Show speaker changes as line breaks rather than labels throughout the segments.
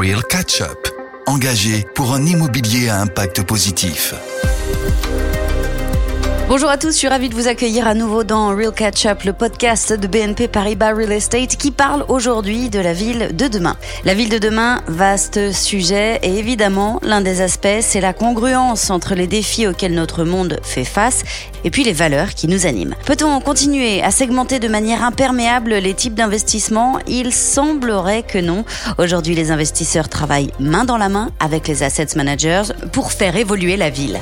Real Catch-up, engagé pour un immobilier à impact positif.
Bonjour à tous, je suis ravie de vous accueillir à nouveau dans Real Catch Up, le podcast de BNP Paribas Real Estate qui parle aujourd'hui de la ville de demain. La ville de demain, vaste sujet et évidemment, l'un des aspects, c'est la congruence entre les défis auxquels notre monde fait face et puis les valeurs qui nous animent. Peut-on continuer à segmenter de manière imperméable les types d'investissements? Il semblerait que non. Aujourd'hui, les investisseurs travaillent main dans la main avec les assets managers pour faire évoluer la ville.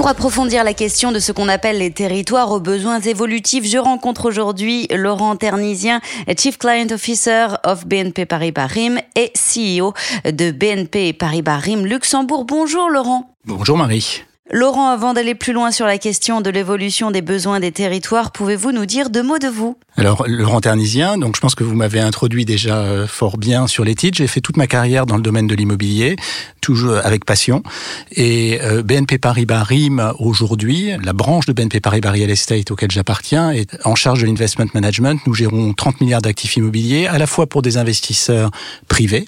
Pour approfondir la question de ce qu'on appelle les territoires aux besoins évolutifs, je rencontre aujourd'hui Laurent Ternisien, Chief Client Officer of BNP Paribas RIM et CEO de BNP Paribas RIM Luxembourg. Bonjour Laurent.
Bonjour Marie.
Laurent, avant d'aller plus loin sur la question de l'évolution des besoins des territoires, pouvez-vous nous dire deux mots de vous?
Alors, Laurent Ternisien, donc je pense que vous m'avez introduit déjà euh, fort bien sur les titres. J'ai fait toute ma carrière dans le domaine de l'immobilier, toujours avec passion. Et euh, BNP Paribas RIM, aujourd'hui, la branche de BNP Paribas Real Estate auquel j'appartiens, est en charge de l'investment management. Nous gérons 30 milliards d'actifs immobiliers, à la fois pour des investisseurs privés,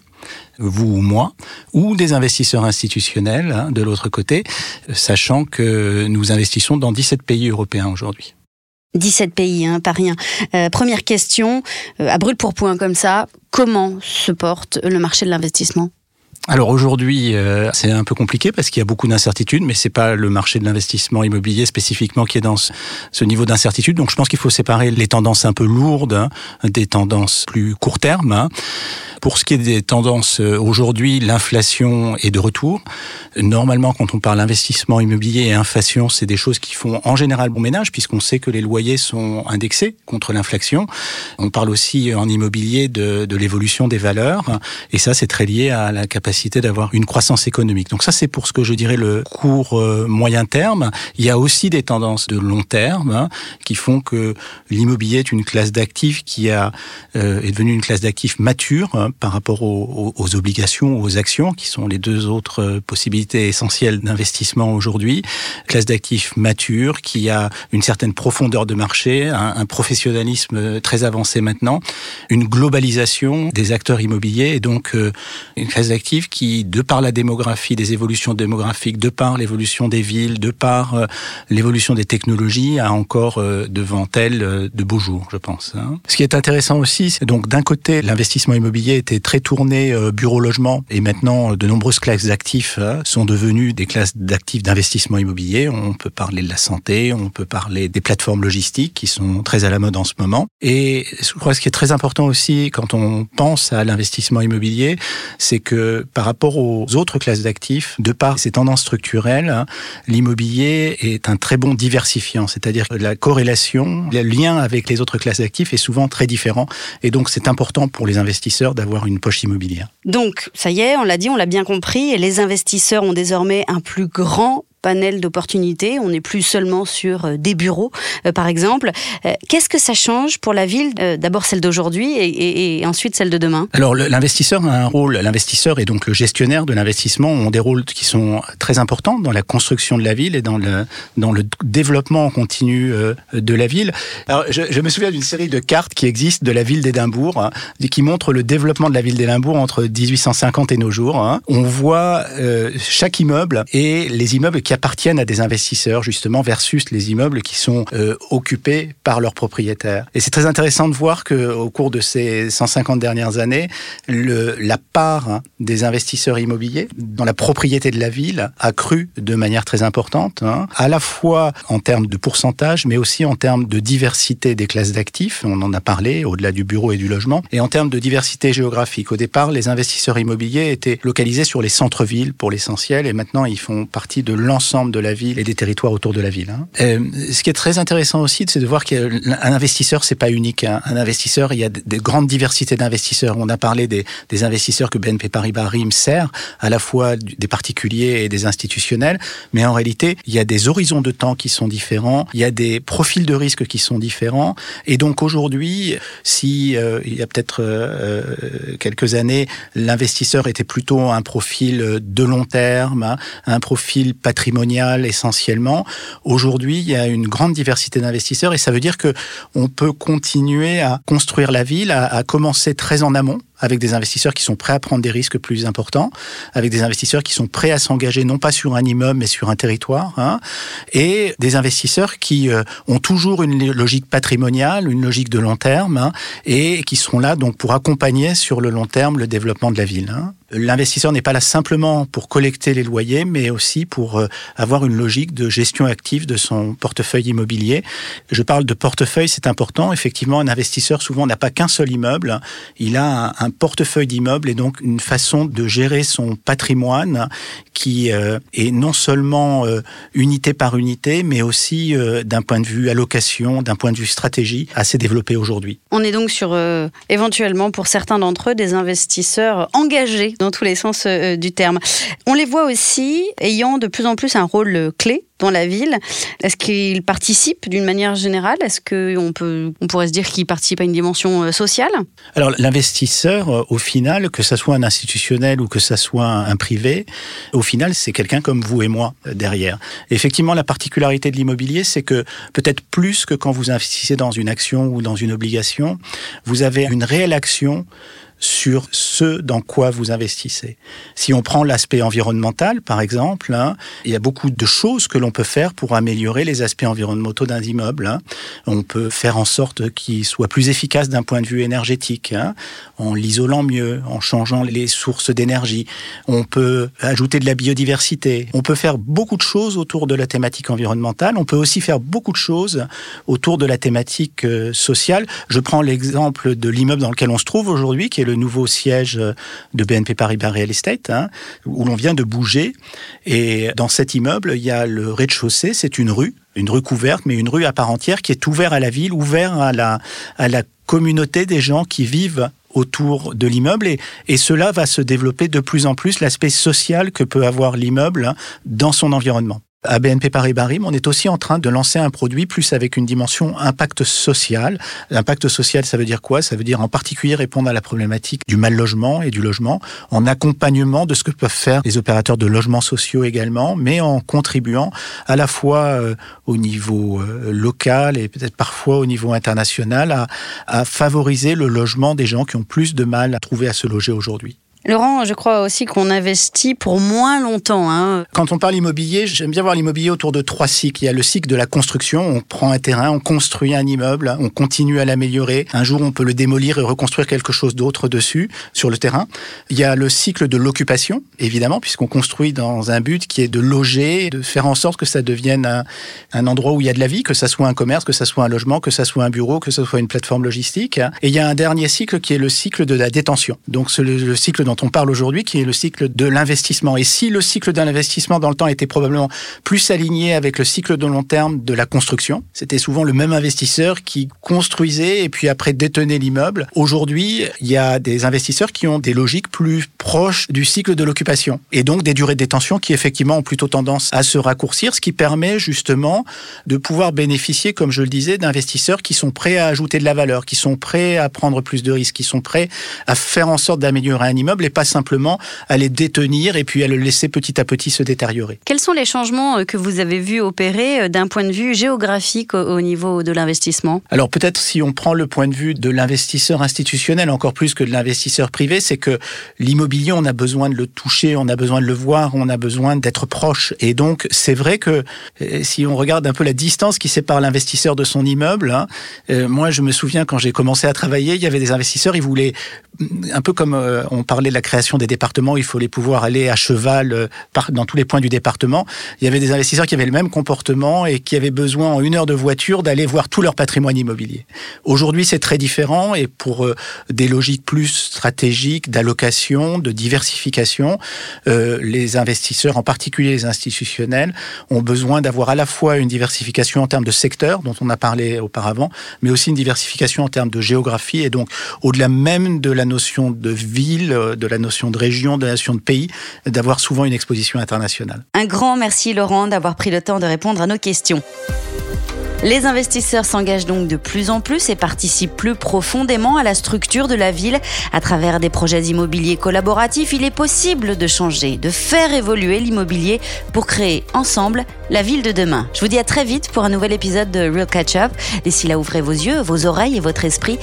vous ou moi, ou des investisseurs institutionnels hein, de l'autre côté, sachant que nous investissons dans 17 pays européens aujourd'hui.
17 pays, hein, pas rien. Euh, première question, euh, à brûle pour point comme ça, comment se porte le marché de l'investissement?
Alors aujourd'hui, euh, c'est un peu compliqué parce qu'il y a beaucoup d'incertitudes, mais c'est pas le marché de l'investissement immobilier spécifiquement qui est dans ce, niveau d'incertitude. Donc je pense qu'il faut séparer les tendances un peu lourdes hein, des tendances plus court terme. Hein. Pour ce qui est des tendances euh, aujourd'hui, l'inflation est de retour. Normalement, quand on parle investissement immobilier et inflation, c'est des choses qui font en général bon ménage puisqu'on sait que les loyers sont indexés contre l'inflation. On parle aussi en immobilier de, de l'évolution des valeurs et ça, c'est très lié à la capacité d'avoir une croissance économique. Donc ça, c'est pour ce que je dirais le court euh, moyen terme. Il y a aussi des tendances de long terme hein, qui font que l'immobilier est une classe d'actifs qui a euh, est devenue une classe d'actifs mature hein, par rapport aux, aux, obligations, aux actions, qui sont les deux autres euh, possibilités essentielles d'investissement aujourd'hui. Classe d'actifs mature, qui a une certaine profondeur de marché, un, professionnalisme très avancé maintenant, une globalisation des acteurs immobiliers, et donc une classe d'actifs qui, de par la démographie, des évolutions démographiques, de par l'évolution des villes, de par euh, l'évolution des technologies, a encore euh, devant elle euh, de beaux jours, je pense. Hein. Ce qui est intéressant aussi, c'est donc d'un côté, l'investissement immobilier était très tourné bureau-logement et maintenant de nombreuses classes d'actifs hein, sont devenues des classes d'actifs d'investissement immobilier. On peut parler de la santé, on peut parler des plateformes logistiques qui sont très à la mode en ce moment. Et je crois que ce qui est très important aussi quand on pense à l'investissement immobilier, c'est que par rapport aux autres classes d'actifs, de par ces tendances structurelles, hein, l'immobilier est un très bon diversifiant, c'est-à-dire que la corrélation, le lien avec les autres classes d'actifs est souvent très différent. Et donc c'est important pour les investisseurs d'avoir une poche immobilière.
Donc, ça y est, on l'a dit, on l'a bien compris, les investisseurs ont désormais un plus grand panel d'opportunités. On n'est plus seulement sur euh, des bureaux, euh, par exemple. Euh, qu'est-ce que ça change pour la ville D'abord celle d'aujourd'hui et, ensuite celle de demain?
Alors l'investisseur a un rôle. L'investisseur et donc le gestionnaire de l'investissement ont des rôles qui sont très importants dans la construction de la ville et dans le dans le développement continu de la ville. Alors je, me souviens d'une série de cartes qui existent de la ville d'Édimbourg hein, qui montrent le développement de la ville d'Édimbourg entre 1850 et nos jours. Hein. On voit chaque immeuble et les immeubles qui appartiennent à des investisseurs justement versus les immeubles qui sont euh, occupés par leurs propriétaires. Et c'est très intéressant de voir que au cours de ces 150 dernières années, le, la part hein, des investisseurs immobiliers dans la propriété de la ville a cru de manière très importante, hein, à la fois en termes de pourcentage, mais aussi en termes de diversité des classes d'actifs. On en a parlé au-delà du bureau et du logement, et en termes de diversité géographique. Au départ, les investisseurs immobiliers étaient localisés sur les centres-villes pour l'essentiel, et maintenant ils font partie de l'ensemble l'ensemble de la ville et des territoires autour de la ville. Hein. Euh, ce qui est très intéressant aussi, c'est de voir qu'un investisseur, c'est pas unique. Hein. Un investisseur, il y a des grandes diversités d'investisseurs. On a parlé des, investisseurs que BNP Paribas RIM sert, à la fois des particuliers et des institutionnels, mais en réalité, il y a des horizons de temps qui sont différents, il y a des profils de risque qui sont différents, et donc aujourd'hui, si euh, il y a peut-être euh, quelques années, l'investisseur était plutôt un profil de long terme, hein, un profil patrimonial essentiellement. Aujourd'hui, il y a une grande diversité d'investisseurs et ça veut dire que on peut continuer à construire la ville, à commencer très en amont avec des investisseurs qui sont prêts à prendre des risques plus importants, avec des investisseurs qui sont prêts à s'engager non pas sur un immeuble mais sur un territoire, hein, et des investisseurs qui euh, ont toujours une logique patrimoniale, une logique de long terme, hein, et qui seront là donc pour accompagner sur le long terme le développement de la ville. Hein. L'investisseur n'est pas là simplement pour collecter les loyers, mais aussi pour euh, avoir une logique de gestion active de son portefeuille immobilier. Je parle de portefeuille, c'est important. Effectivement, un investisseur souvent n'a pas qu'un seul immeuble, il a un portefeuille d'immeubles et donc une façon de gérer son patrimoine qui euh, est non seulement euh, unité par unité, mais aussi d'un point de vue allocation, d'un point de vue stratégie, assez développé aujourd'hui.
On est donc sur éventuellement pour certains d'entre eux des investisseurs engagés dans tous les sens euh, du terme. On les voit aussi ayant de plus en plus un rôle euh, clé dans la ville. Est-ce qu'ils participent d'une manière générale? Est-ce qu'on on pourrait se dire qu'ils participent à une dimension euh, sociale?
Alors l'investisseur, au final, que ce soit un institutionnel ou que ce soit un privé, au final, c'est quelqu'un comme vous et moi derrière. Effectivement, la particularité de l'immobilier, c'est que peut-être plus que quand vous investissez dans une action ou dans une obligation, vous avez une réelle action sur ce dans quoi vous investissez. Si on prend l'aspect environnemental, par exemple, hein, il y a beaucoup de choses que l'on peut faire pour améliorer les aspects environnementaux d'un immeuble. Hein. On peut faire en sorte qu'il soit plus efficace d'un point de vue énergétique, hein, en l'isolant mieux, en changeant les sources d'énergie. On peut ajouter de la biodiversité. On peut faire beaucoup de choses autour de la thématique environnementale. On peut aussi faire beaucoup de choses autour de la thématique euh, sociale. Je prends l'exemple de l'immeuble dans lequel on se trouve aujourd'hui, qui est le le nouveau siège de BNP Paribas Real Estate, hein, où l'on vient de bouger. Et dans cet immeuble, il y a le rez-de-chaussée, c'est une rue, une rue couverte, mais une rue à part entière qui est ouverte à la ville, ouverte à la, à la communauté des gens qui vivent autour de l'immeuble et, et, cela va se développer de plus en plus l'aspect social que peut avoir l'immeuble hein, dans son environnement. À BNP Paribas Rim, on est aussi en train de lancer un produit plus avec une dimension impact social. L'impact social, ça veut dire quoi? Ça veut dire en particulier répondre à la problématique du mal logement et du logement, en accompagnement de ce que peuvent faire les opérateurs de logements sociaux également, mais en contribuant à la fois euh, au niveau euh, local et peut-être parfois au niveau international à, à favoriser le logement des gens qui ont plus de mal à trouver à se loger aujourd'hui.
Laurent, je crois aussi qu'on investit pour moins longtemps. Hein.
Quand on parle immobilier, j'aime bien voir l'immobilier autour de trois cycles. Il y a le cycle de la construction, on prend un terrain, on construit un immeuble, on continue à l'améliorer. Un jour, on peut le démolir et reconstruire quelque chose d'autre dessus, sur le terrain. Il y a le cycle de l'occupation, évidemment, puisqu'on construit dans un but qui est de loger, de faire en sorte que ça devienne un, endroit où il y a de la vie, que ça soit un commerce, que ça soit un logement, que ça soit un bureau, que ça soit une plateforme logistique. Et il y a un dernier cycle qui est le cycle de la détention. Donc, le, le cycle dont on parle aujourd'hui, qui est le cycle de l'investissement. Et si le cycle de l'investissement dans le temps était probablement plus aligné avec le cycle de long terme de la construction, c'était souvent le même investisseur qui construisait et puis après détenait l'immeuble. Aujourd'hui, il y a des investisseurs qui ont des logiques plus proches du cycle de l'occupation et donc des durées de détention qui effectivement ont plutôt tendance à se raccourcir, ce qui permet justement de pouvoir bénéficier, comme je le disais, d'investisseurs qui sont prêts à ajouter de la valeur, qui sont prêts à prendre plus de risques, qui sont prêts à faire en sorte d'améliorer un immeuble et pas simplement à les détenir et puis à le laisser petit à petit se détériorer.
Quels sont les changements euh, que vous avez vus opérer euh, d'un point de vue géographique au niveau de l'investissement?
Alors peut-être si on prend le point de vue de l'investisseur institutionnel encore plus que de l'investisseur privé, c'est que l'immobilier, on a besoin de le toucher, on a besoin de le voir, on a besoin d'être proche. Et donc c'est vrai que euh, si on regarde un peu la distance qui sépare l'investisseur de son immeuble, hein, moi je me souviens quand j'ai commencé à travailler, il y avait des investisseurs, ils voulaient un peu comme on parlait de la création des départements, il fallait pouvoir aller à cheval euh, dans tous les points du département. Il y avait des investisseurs qui avaient le même comportement et qui avaient besoin en une heure de voiture d'aller voir tout leur patrimoine immobilier. Aujourd'hui, c'est très différent et pour euh, des logiques plus stratégiques d'allocation, de diversification, euh, les investisseurs, en particulier les institutionnels, ont besoin d'avoir à la fois une diversification en termes de secteur, dont on a parlé auparavant, mais aussi une diversification en termes de géographie et donc au-delà même de la notion de ville, de la notion de région, de nation, de pays, d'avoir souvent une exposition internationale.
Un grand merci Laurent d'avoir pris le temps de répondre à nos questions. Les investisseurs s'engagent donc de plus en plus et participent plus profondément à la structure de la ville. À travers des projets immobiliers collaboratifs, il est possible de changer, de faire évoluer l'immobilier pour créer ensemble la ville de demain. Je vous dis à très vite pour un nouvel épisode de Real Catch Up. D'ici là, ouvrez vos yeux, vos oreilles et votre esprit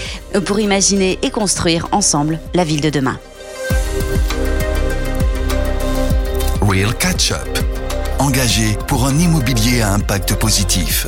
pour imaginer et construire ensemble la ville de demain.
Real Catch Up. Engagé pour un immobilier à impact positif.